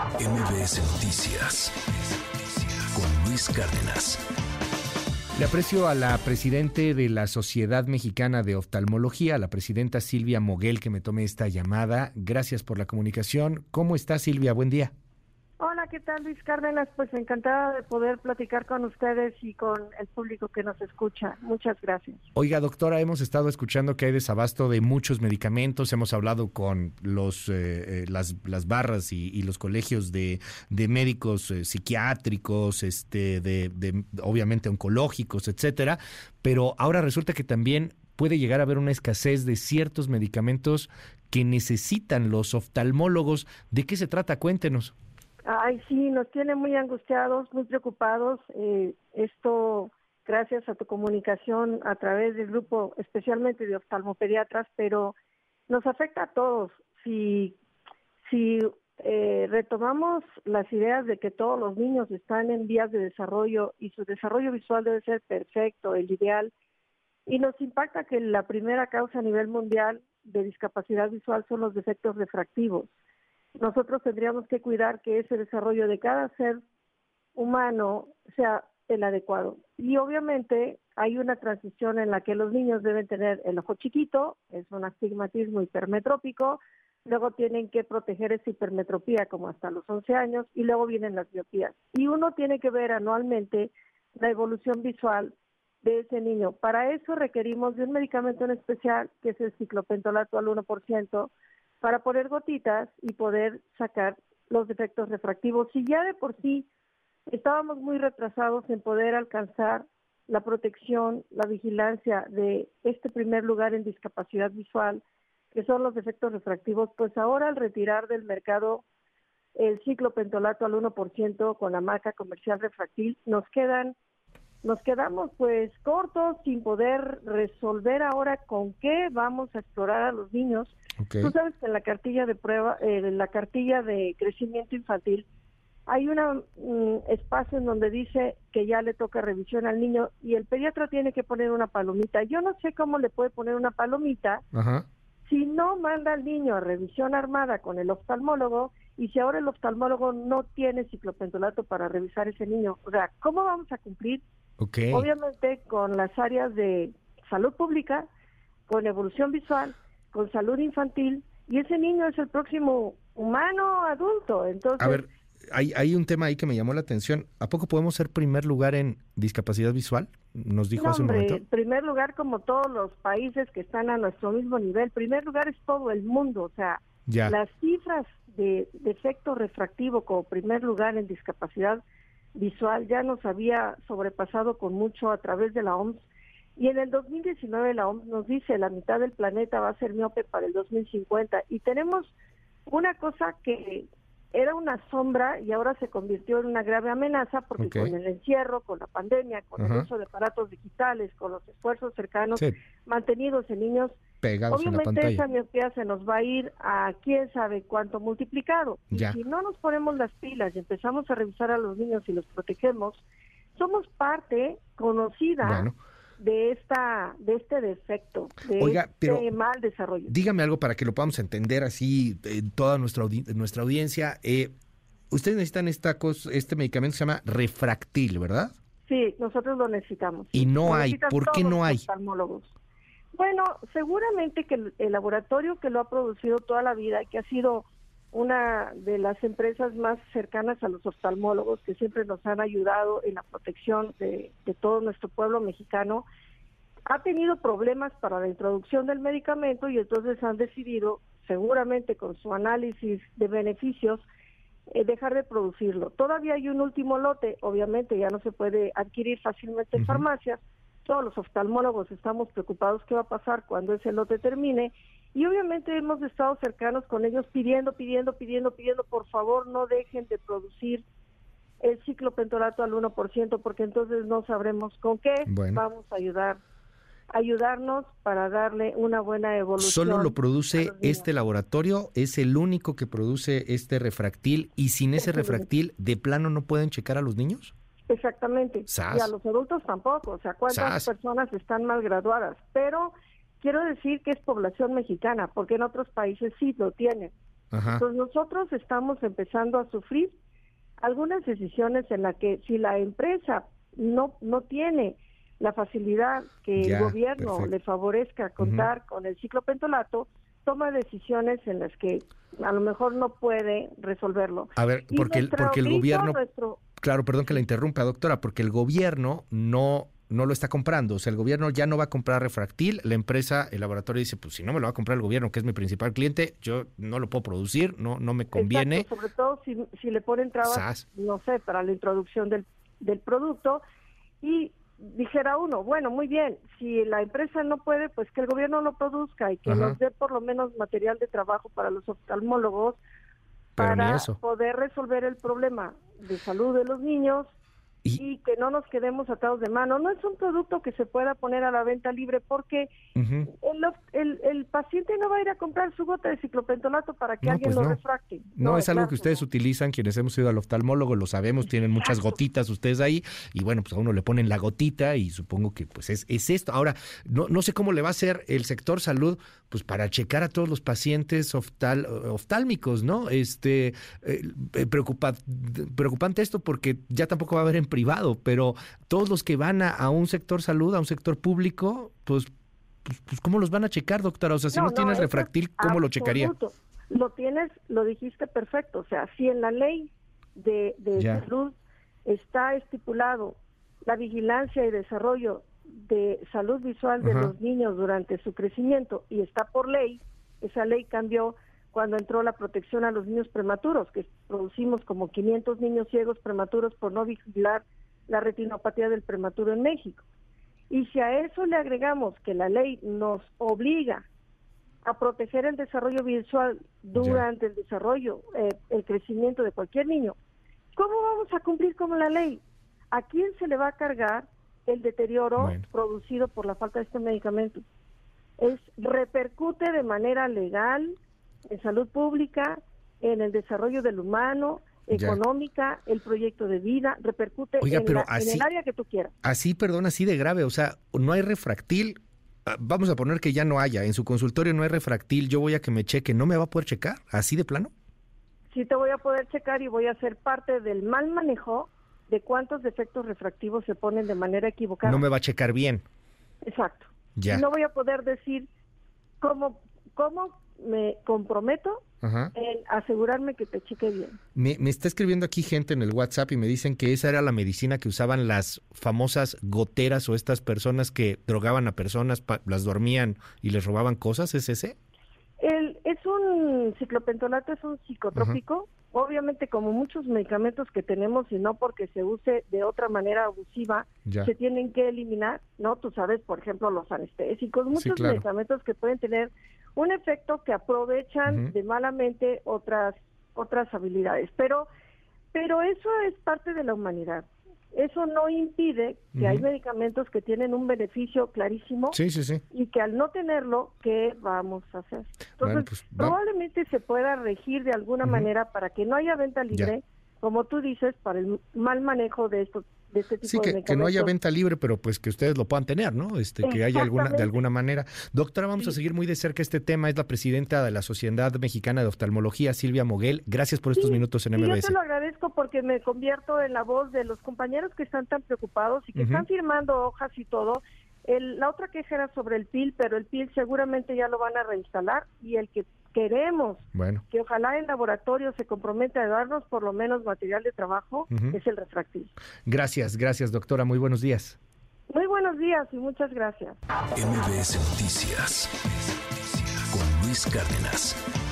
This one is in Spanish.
MBS Noticias con Luis Cárdenas. Le aprecio a la presidente de la Sociedad Mexicana de Oftalmología, la presidenta Silvia Moguel, que me tome esta llamada. Gracias por la comunicación. ¿Cómo está Silvia? Buen día. Hola, ¿qué tal Luis Cárdenas? Pues encantada de poder platicar con ustedes y con el público que nos escucha. Muchas gracias. Oiga, doctora, hemos estado escuchando que hay desabasto de muchos medicamentos. Hemos hablado con los eh, eh, las, las, barras y, los colegios de, de médicos eh, psiquiátricos, este, de, de obviamente oncológicos, etcétera. Pero ahora resulta que también puede llegar a haber una escasez de ciertos medicamentos que necesitan los oftalmólogos. ¿De qué se trata? Cuéntenos. Ay, sí, nos tiene muy angustiados, muy preocupados. Eh, esto gracias a tu comunicación a través del grupo, especialmente de oftalmopediatras, pero nos afecta a todos. Si, si eh, retomamos las ideas de que todos los niños están en vías de desarrollo y su desarrollo visual debe ser perfecto, el ideal, y nos impacta que la primera causa a nivel mundial de discapacidad visual son los defectos refractivos nosotros tendríamos que cuidar que ese desarrollo de cada ser humano sea el adecuado. Y obviamente hay una transición en la que los niños deben tener el ojo chiquito, es un astigmatismo hipermetrópico, luego tienen que proteger esa hipermetropía como hasta los 11 años y luego vienen las miopías. Y uno tiene que ver anualmente la evolución visual de ese niño. Para eso requerimos de un medicamento en especial que es el ciclopentolato al 1%, para poner gotitas y poder sacar los defectos refractivos. Si ya de por sí estábamos muy retrasados en poder alcanzar la protección, la vigilancia de este primer lugar en discapacidad visual, que son los defectos refractivos, pues ahora al retirar del mercado el ciclo pentolato al 1% con la marca comercial refractil, nos quedan nos quedamos pues cortos sin poder resolver ahora con qué vamos a explorar a los niños. Tú sabes que en la cartilla de prueba, eh, en la cartilla de crecimiento infantil, hay un mm, espacio en donde dice que ya le toca revisión al niño y el pediatra tiene que poner una palomita. Yo no sé cómo le puede poner una palomita si no manda al niño a revisión armada con el oftalmólogo y si ahora el oftalmólogo no tiene ciclopentolato para revisar ese niño. O sea, ¿cómo vamos a cumplir Obviamente con las áreas de salud pública, con evolución visual, con salud infantil, y ese niño es el próximo humano adulto. Entonces, a ver, hay, hay un tema ahí que me llamó la atención. ¿A poco podemos ser primer lugar en discapacidad visual? Nos dijo hace un momento. Primer lugar como todos los países que están a nuestro mismo nivel. Primer lugar es todo el mundo. O sea, las cifras de defecto refractivo como primer lugar en discapacidad visual ya nos había sobrepasado con mucho a través de la OMS. Y en el 2019 la OMS nos dice la mitad del planeta va a ser miope para el 2050. Y tenemos una cosa que era una sombra y ahora se convirtió en una grave amenaza porque con el encierro, con la pandemia, con el uso de aparatos digitales, con los esfuerzos cercanos mantenidos en niños, obviamente esa miopía se nos va a ir a quién sabe cuánto multiplicado. Y si no nos ponemos las pilas y empezamos a revisar a los niños y los protegemos, somos parte conocida de esta de este defecto, de este mal desarrollo. Dígame algo para que lo podamos entender así en toda nuestra nuestra audiencia. Eh, ustedes necesitan esta cosa, este medicamento se llama refractil, ¿verdad? Sí, nosotros lo necesitamos. Y no hay. ¿Por qué no hay? Bueno, seguramente que el, laboratorio que lo ha producido toda la vida, que ha sido una de las empresas más cercanas a los oftalmólogos que siempre nos han ayudado en la protección de, todo nuestro pueblo mexicano, ha tenido problemas para la introducción del medicamento y entonces han decidido, seguramente con su análisis de beneficios, eh, dejar de producirlo. Todavía hay un último lote, obviamente ya no se puede adquirir fácilmente en farmacias. Todos los oftalmólogos estamos preocupados qué va a pasar cuando ese lote termine y obviamente hemos estado cercanos con ellos pidiendo, pidiendo, pidiendo, pidiendo, por favor no dejen de producir el ciclo pentolato al 1%, porque entonces no sabremos con qué vamos a ayudar ayudarnos para darle una buena evolución. Solo lo produce este laboratorio, es el único que produce este refractil y sin ese refractil de plano no pueden checar a los niños? Exactamente. Y a los adultos tampoco, o sea, cuántas personas están mal graduadas, pero quiero decir que es población mexicana, porque en otros países sí lo tienen. Entonces nosotros estamos empezando a sufrir algunas decisiones en las que si la empresa no, no tiene la facilidad que el gobierno le favorezca contar con el ciclopentolato, toma decisiones en las que a lo mejor no puede resolverlo. A ver, porque, el, porque el gobierno... Claro, perdón que la interrumpa, doctora, porque el gobierno no no lo está comprando. O sea, el gobierno ya no va a comprar refractil. La empresa, el laboratorio dice, pues si no me lo va a comprar el gobierno, que es mi principal cliente, yo no lo puedo producir, no no me conviene. sobre todo si, si le ponen trabas, no sé, para la introducción del, del producto. Y dijera uno, bueno, muy bien, si la empresa no puede, pues que el gobierno lo produzca y que nos dé por lo menos material de trabajo para los oftalmólogos para poder resolver el problema de salud de los niños y, que no nos quedemos atados de mano. No es un producto que se pueda poner a la venta libre porque el, el, paciente no va a ir a comprar su gota de ciclopentolato para que alguien pues lo refracte. No, es algo que ustedes utilizan, quienes hemos ido al oftalmólogo, lo sabemos, tienen muchas gotitas ustedes ahí y bueno, pues a uno le ponen la gotita y supongo que pues es, es esto. Ahora, no, no sé cómo le va a hacer el sector salud pues para checar a todos los pacientes oftal, oftálmicos, ¿no? Este, eh, preocupante esto porque ya tampoco va a haber privado, pero todos los que van a, un sector salud, a un sector público, pues, pues, pues ¿cómo los van a checar, doctora? O sea, si no, tienes refractil, ¿cómo lo checaría? Lo tienes, lo dijiste perfecto. O sea, si en la ley de, salud está estipulado la vigilancia y desarrollo de salud visual de los niños durante su crecimiento y está por ley, esa ley cambió cuando entró la protección a los niños prematuros, que producimos como 500 niños ciegos prematuros por no vigilar la retinopatía del prematuro en México. Y si a eso le agregamos que la ley nos obliga a proteger el desarrollo visual durante el desarrollo, eh, el crecimiento de cualquier niño, ¿cómo vamos a cumplir con la ley? ¿A quién se le va a cargar el deterioro producido por la falta de este medicamento? Es repercute de manera legal, en salud pública, en el desarrollo del humano, económica, el proyecto de vida, repercute en, el área que tú quieras. Así, perdón, así de grave, o sea, no hay refractil, ah, vamos a poner que ya no haya, en su consultorio no hay refractil, yo voy a que me cheque, ¿no me va a poder checar? ¿Así de plano? Sí te voy a poder checar y voy a ser parte del mal manejo de cuántos defectos refractivos se ponen de manera equivocada. No me va a checar bien. Exacto. Ya. no voy a poder decir cómo, cómo me comprometo en asegurarme que te cheque bien. Me, está escribiendo aquí gente en el WhatsApp y me dicen que esa era la medicina que usaban las famosas goteras o estas personas que drogaban a personas, las dormían y les robaban cosas. ¿Es ese? El, es un ciclopentolato, es un psicotrópico. Obviamente, como muchos medicamentos que tenemos, y no porque se use de otra manera abusiva, se tienen que eliminar, ¿no? Tú sabes, por ejemplo, los anestésicos, muchos medicamentos que pueden tener un efecto que aprovechan de malamente otras otras habilidades, pero pero eso es parte de la humanidad. Eso no impide que hay medicamentos que tienen un beneficio clarísimo y que al no tenerlo, ¿qué vamos a hacer? Entonces, pues, probablemente se pueda regir de alguna manera para que no haya venta libre, como tú dices, para el mal manejo de estos este sí, que, no haya venta libre, pero pues que ustedes lo puedan tener, ¿no? Este, que haya alguna, de alguna manera. Doctora, vamos a seguir muy de cerca este tema. Es la presidenta de la Sociedad Mexicana de Oftalmología, Silvia Moguel. Gracias por estos minutos en MBS. Yo te lo agradezco porque me convierto en la voz de los compañeros que están tan preocupados y que están firmando hojas y todo. El, la otra queja era sobre el PIL, pero el PIL seguramente ya lo van a reinstalar y el que queremos bueno. que ojalá el laboratorio se comprometa a darnos por lo menos material de trabajo, es el refractil. Gracias, gracias doctora, muy buenos días. Muy buenos días y muchas gracias. MBS Noticias con Luis Cárdenas.